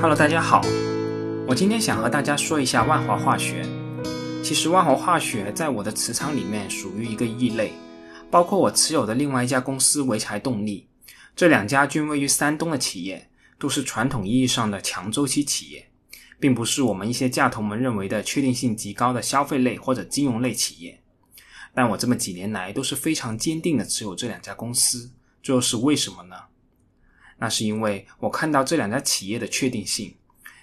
Hello，大家好，我今天想和大家说一下万华化学。其实万华化学在我的磁场里面属于一个异类，包括我持有的另外一家公司潍柴动力，这两家均位于山东的企业，都是传统意义上的强周期企业，并不是我们一些价投们认为的确定性极高的消费类或者金融类企业。但我这么几年来都是非常坚定的持有这两家公司，这又是为什么呢？那是因为我看到这两家企业的确定性，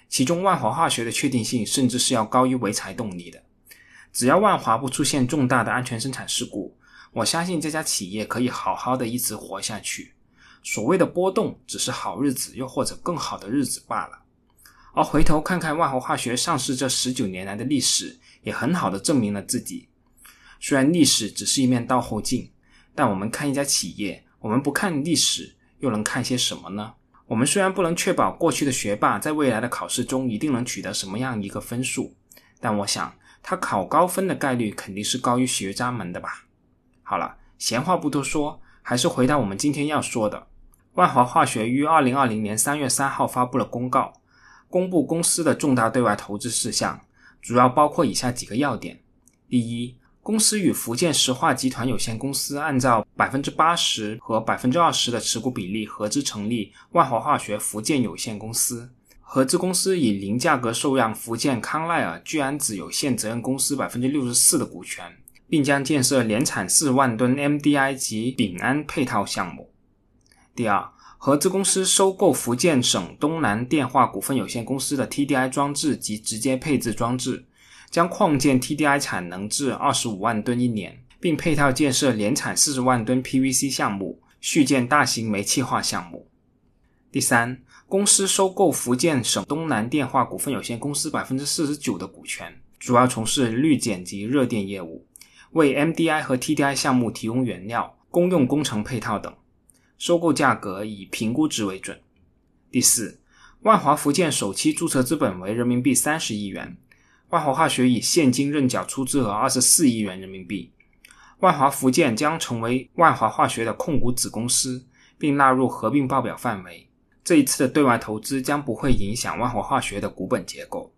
其中万华化学的确定性甚至是要高于潍柴动力的。只要万华不出现重大的安全生产事故，我相信这家企业可以好好的一直活下去。所谓的波动，只是好日子又或者更好的日子罢了。而回头看看万华化学上市这十九年来的历史，也很好的证明了自己。虽然历史只是一面倒后镜，但我们看一家企业，我们不看历史。又能看些什么呢？我们虽然不能确保过去的学霸在未来的考试中一定能取得什么样一个分数，但我想他考高分的概率肯定是高于学渣们的吧。好了，闲话不多说，还是回到我们今天要说的。万华化学于二零二零年三月三号发布了公告，公布公司的重大对外投资事项，主要包括以下几个要点：第一，公司与福建石化集团有限公司按照百分之八十和百分之二十的持股比例合资成立万华化学福建有限公司。合资公司以零价格受让福建康奈尔聚氨酯有限责任公司百分之六十四的股权，并将建设年产四万吨 MDI 及丙胺配套项目。第二，合资公司收购福建省东南电化股份有限公司的 TDI 装置及直接配置装置。将扩建 TDI 产能至二十五万吨一年，并配套建设年产四十万吨 PVC 项目，续建大型煤气化项目。第三，公司收购福建省东南电化股份有限公司百分之四十九的股权，主要从事氯碱及热电业务，为 MDI 和 TDI 项目提供原料、公用工程配套等。收购价格以评估值为准。第四，万华福建首期注册资本为人民币三十亿元。万华化学以现金认缴出资额二十四亿元人民币，万华福建将成为万华化学的控股子公司，并纳入合并报表范围。这一次的对外投资将不会影响万华化学的股本结构。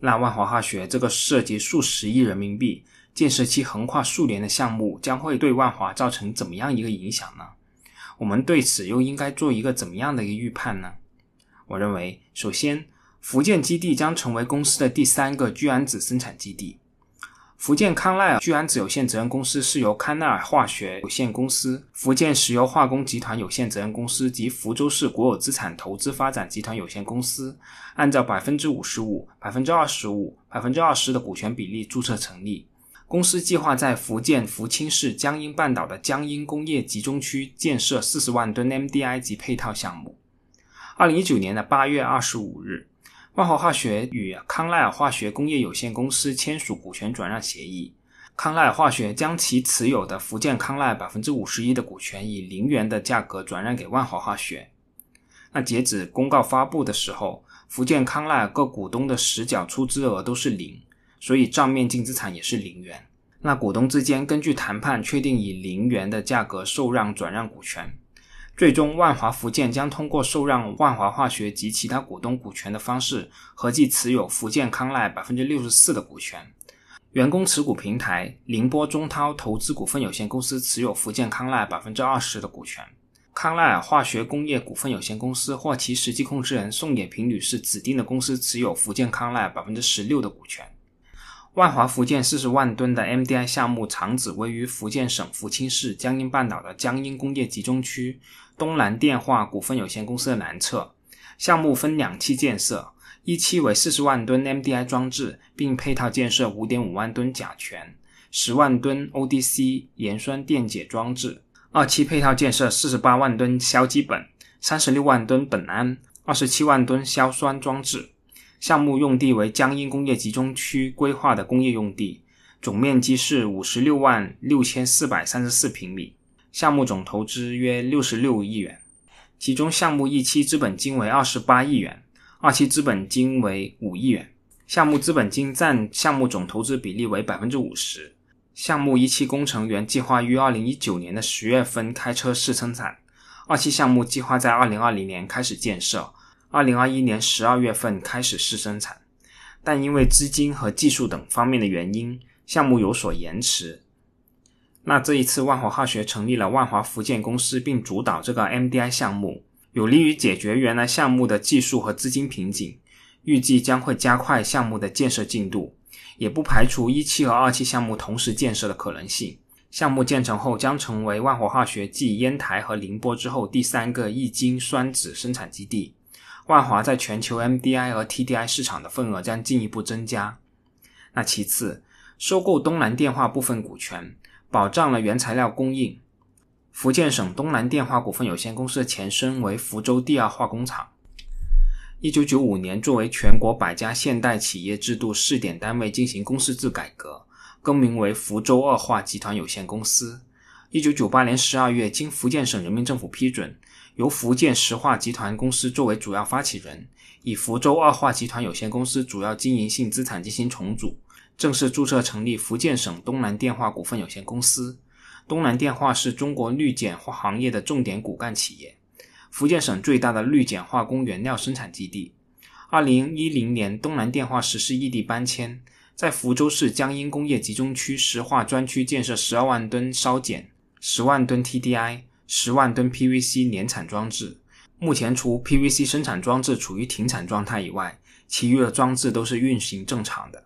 那万华化学这个涉及数十亿人民币、建设期横跨数年的项目，将会对万华造成怎么样一个影响呢？我们对此又应该做一个怎么样的一个预判呢？我认为，首先。福建基地将成为公司的第三个聚氨酯生产基地。福建康奈尔聚氨酯有限责任公司是由康奈尔化学有限公司、福建石油化工集团有限责任公司及福州市国有资产投资发展集团有限公司按照百分之五十五、百分之二十五、百分之二十的股权比例注册成立。公司计划在福建福清市江阴半岛的江阴工业集中区建设四十万吨 MDI 及配套项目。二零一九年的八月二十五日。万华化学与康奈尔化学工业有限公司签署股权转让协议，康奈尔化学将其持有的福建康奈百分之五十一的股权以零元的价格转让给万华化学。那截止公告发布的时候，福建康奈尔各股东的实缴出资额都是零，所以账面净资产也是零元。那股东之间根据谈判确定以零元的价格受让转让股权。最终，万华福建将通过受让万华化学及其他股东股权的方式，合计持有福建康奈百分之六十四的股权。员工持股平台宁波中涛投资股份有限公司持有福建康奈百分之二十的股权。康奈尔化学工业股份有限公司或其实际控制人宋野平女士指定的公司持有福建康奈百分之十六的股权。万华福建四十万吨的 MDI 项目厂址位于福建省福清市江阴半岛的江阴工业集中区东南电化股份有限公司的南侧。项目分两期建设，一期为四十万吨 MDI 装置，并配套建设五点五万吨甲醛、十万吨 ODC 盐酸电解装置；二期配套建设四十八万吨硝基苯、三十六万吨苯胺、二十七万吨硝酸装置。项目用地为江阴工业集中区规划的工业用地，总面积是五十六万六千四百三十四平米。项目总投资约六十六亿元，其中项目一期资本金为二十八亿元，二期资本金为五亿元。项目资本金占项目总投资比例为百分之五十。项目一期工程原计划于二零一九年的十月份开车试生产，二期项目计划在二零二零年开始建设。2021年12月份开始试生产，但因为资金和技术等方面的原因，项目有所延迟。那这一次，万华化学成立了万华福建公司，并主导这个 MDI 项目，有利于解决原来项目的技术和资金瓶颈，预计将会加快项目的建设进度，也不排除一期和二期项目同时建设的可能性。项目建成后，将成为万华化学继烟台和宁波之后第三个液晶酸酯生产基地。万华在全球 MDI 和 TDI 市场的份额将进一步增加。那其次，收购东南电化部分股权。保障了原材料供应。福建省东南电化股份有限公司的前身为福州第二化工厂。一九九五年，作为全国百家现代企业制度试点单位进行公司制改革，更名为福州二化集团有限公司。一九九八年十二月，经福建省人民政府批准，由福建石化集团公司作为主要发起人，以福州二化集团有限公司主要经营性资产进行重组。正式注册成立福建省东南电化股份有限公司。东南电化是中国氯碱化行业的重点骨干企业，福建省最大的氯碱化工原料生产基地。二零一零年，东南电化实施异地搬迁，在福州市江阴工业集中区石化专区建设十二万吨烧碱、十万吨 TDI、十万吨 PVC 年产装置。目前，除 PVC 生产装置处于停产状态以外，其余的装置都是运行正常的。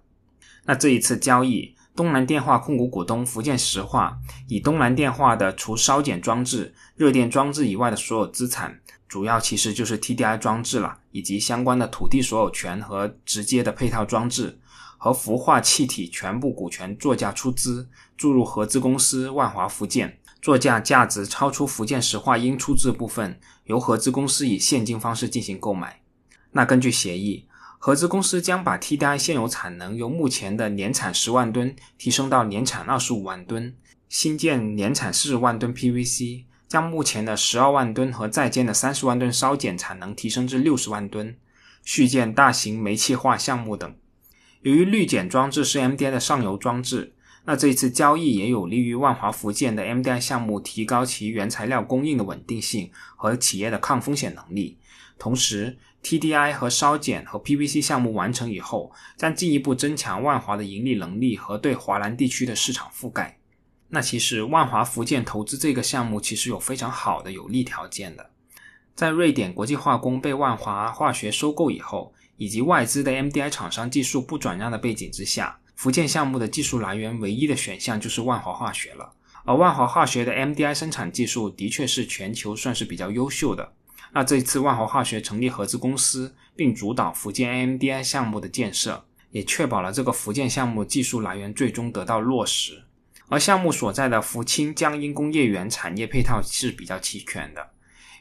那这一次交易，东南电化控股股东福建石化以东南电化的除烧碱装置、热电装置以外的所有资产，主要其实就是 TDI 装置了，以及相关的土地所有权和直接的配套装置和氟化气体全部股权作价出资，注入合资公司万华福建，作价价值超出福建石化应出资部分，由合资公司以现金方式进行购买。那根据协议。合资公司将把 TDI 现有产能由目前的年产十万吨提升到年产二十五万吨，新建年产四十万吨 PVC，将目前的十二万吨和在建的三十万吨烧碱产能提升至六十万吨，续建大型煤气化项目等。由于滤碱装置是 MDI 的上游装置，那这一次交易也有利于万华福建的 MDI 项目提高其原材料供应的稳定性和企业的抗风险能力，同时。TDI 和烧碱和 PVC 项目完成以后，将进一步增强万华的盈利能力和对华南地区的市场覆盖。那其实万华福建投资这个项目其实有非常好的有利条件的。在瑞典国际化工被万华化学收购以后，以及外资的 MDI 厂商技术不转让的背景之下，福建项目的技术来源唯一的选项就是万华化学了。而万华化学的 MDI 生产技术的确是全球算是比较优秀的。那这次万华化学成立合资公司，并主导福建 AMDI 项目的建设，也确保了这个福建项目技术来源最终得到落实。而项目所在的福清江阴工业园产业配套是比较齐全的，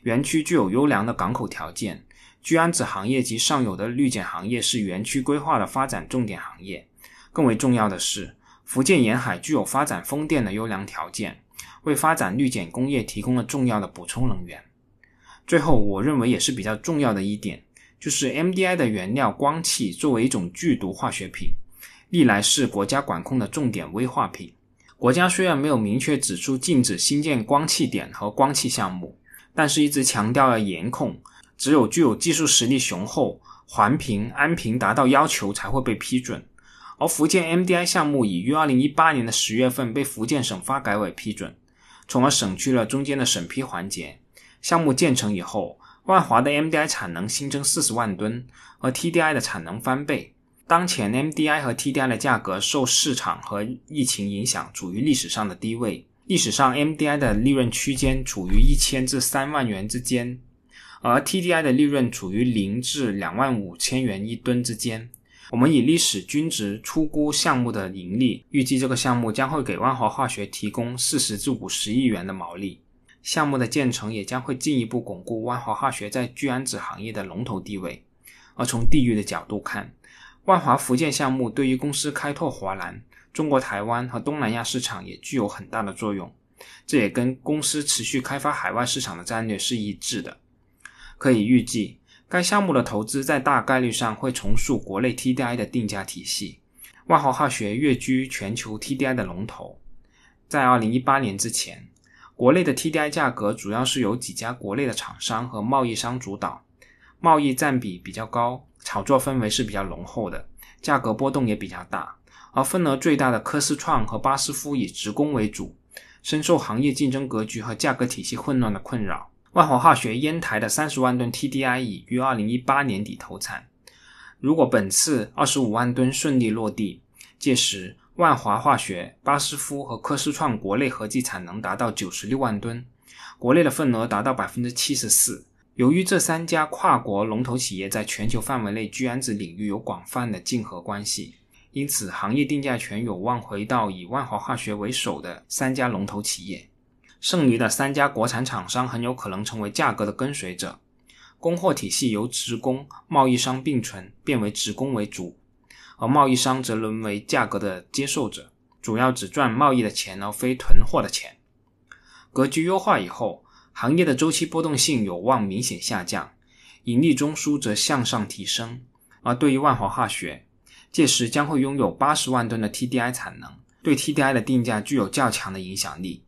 园区具有优良的港口条件，聚氨酯行业及上游的氯碱行业是园区规划的发展重点行业。更为重要的是，福建沿海具有发展风电的优良条件，为发展氯碱工业提供了重要的补充能源。最后，我认为也是比较重要的一点，就是 MDI 的原料光气作为一种剧毒化学品，历来是国家管控的重点危化品。国家虽然没有明确指出禁止新建光气点和光气项目，但是一直强调了严控，只有具有技术实力雄厚、环评、安评达到要求才会被批准。而福建 MDI 项目已于二零一八年的十月份被福建省发改委批准，从而省去了中间的审批环节。项目建成以后，万华的 MDI 产能新增四十万吨，而 TDI 的产能翻倍。当前 MDI 和 TDI 的价格受市场和疫情影响，处于历史上的低位。历史上 MDI 的利润区间处于一千至三万元之间，而 TDI 的利润处于零至两万五千元一吨之间。我们以历史均值出估项目的盈利，预计这个项目将会给万华化学提供四十至五十亿元的毛利。项目的建成也将会进一步巩固万华化学在聚氨酯行业的龙头地位。而从地域的角度看，万华福建项目对于公司开拓华南、中国台湾和东南亚市场也具有很大的作用。这也跟公司持续开发海外市场的战略是一致的。可以预计，该项目的投资在大概率上会重塑国内 TDI 的定价体系。万华化学跃居全球 TDI 的龙头，在2018年之前。国内的 TDI 价格主要是由几家国内的厂商和贸易商主导，贸易占比比较高，炒作氛围是比较浓厚的，价格波动也比较大。而份额最大的科思创和巴斯夫以职工为主，深受行业竞争格局和价格体系混乱的困扰。万华化学烟台的三十万吨 TDI 已于二零一八年底投产，如果本次二十五万吨顺利落地，届时万华化学、巴斯夫和科思创国内合计产能达到九十六万吨，国内的份额达到百分之七十四。由于这三家跨国龙头企业在全球范围内聚氨酯领域有广泛的竞合关系。因此，行业定价权有望回到以万华化学为首的三家龙头企业，剩余的三家国产厂商很有可能成为价格的跟随者。供货体系由职工、贸易商并存，变为职工为主，而贸易商则沦为价格的接受者，主要只赚贸易的钱，而非囤货的钱。格局优化以后，行业的周期波动性有望明显下降，盈利中枢则向上提升。而对于万华化学，届时将会拥有八十万吨的 TDI 产能，对 TDI 的定价具有较强的影响力。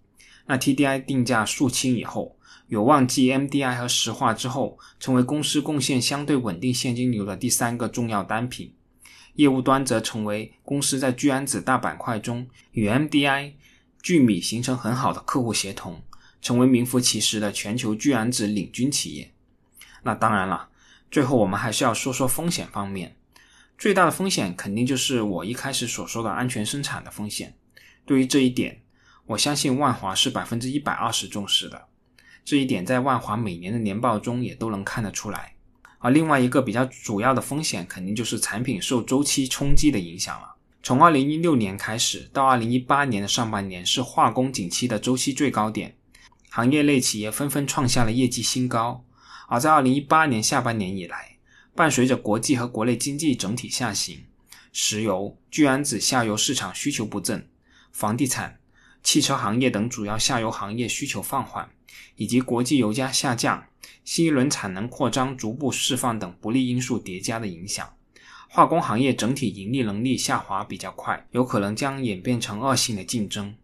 那 TDI 定价肃清以后，有望继 MDI 和石化之后，成为公司贡献相对稳定现金流的第三个重要单品。业务端则成为公司在聚氨酯大板块中与 MDI、聚米形成很好的客户协同，成为名副其实的全球聚氨酯领军企业。那当然了，最后我们还是要说说风险方面。最大的风险肯定就是我一开始所说的安全生产的风险。对于这一点，我相信万华是百分之一百二十重视的。这一点在万华每年的年报中也都能看得出来。而另外一个比较主要的风险，肯定就是产品受周期冲击的影响了。从二零一六年开始到二零一八年的上半年是化工景气的周期最高点，行业类企业纷纷创下了业绩新高。而在二零一八年下半年以来，伴随着国际和国内经济整体下行，石油、聚氨酯下游市场需求不振，房地产、汽车行业等主要下游行业需求放缓，以及国际油价下降、新一轮产能扩张逐步释放等不利因素叠加的影响，化工行业整体盈利能力下滑比较快，有可能将演变成恶性的竞争，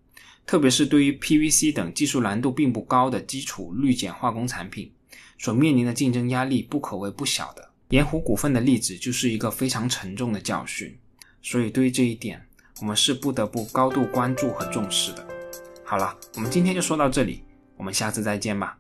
特别是对于 PVC 等技术难度并不高的基础氯碱化工产品，所面临的竞争压力不可谓不小的。盐湖股份的例子就是一个非常沉重的教训，所以对于这一点，我们是不得不高度关注和重视的。好了，我们今天就说到这里，我们下次再见吧。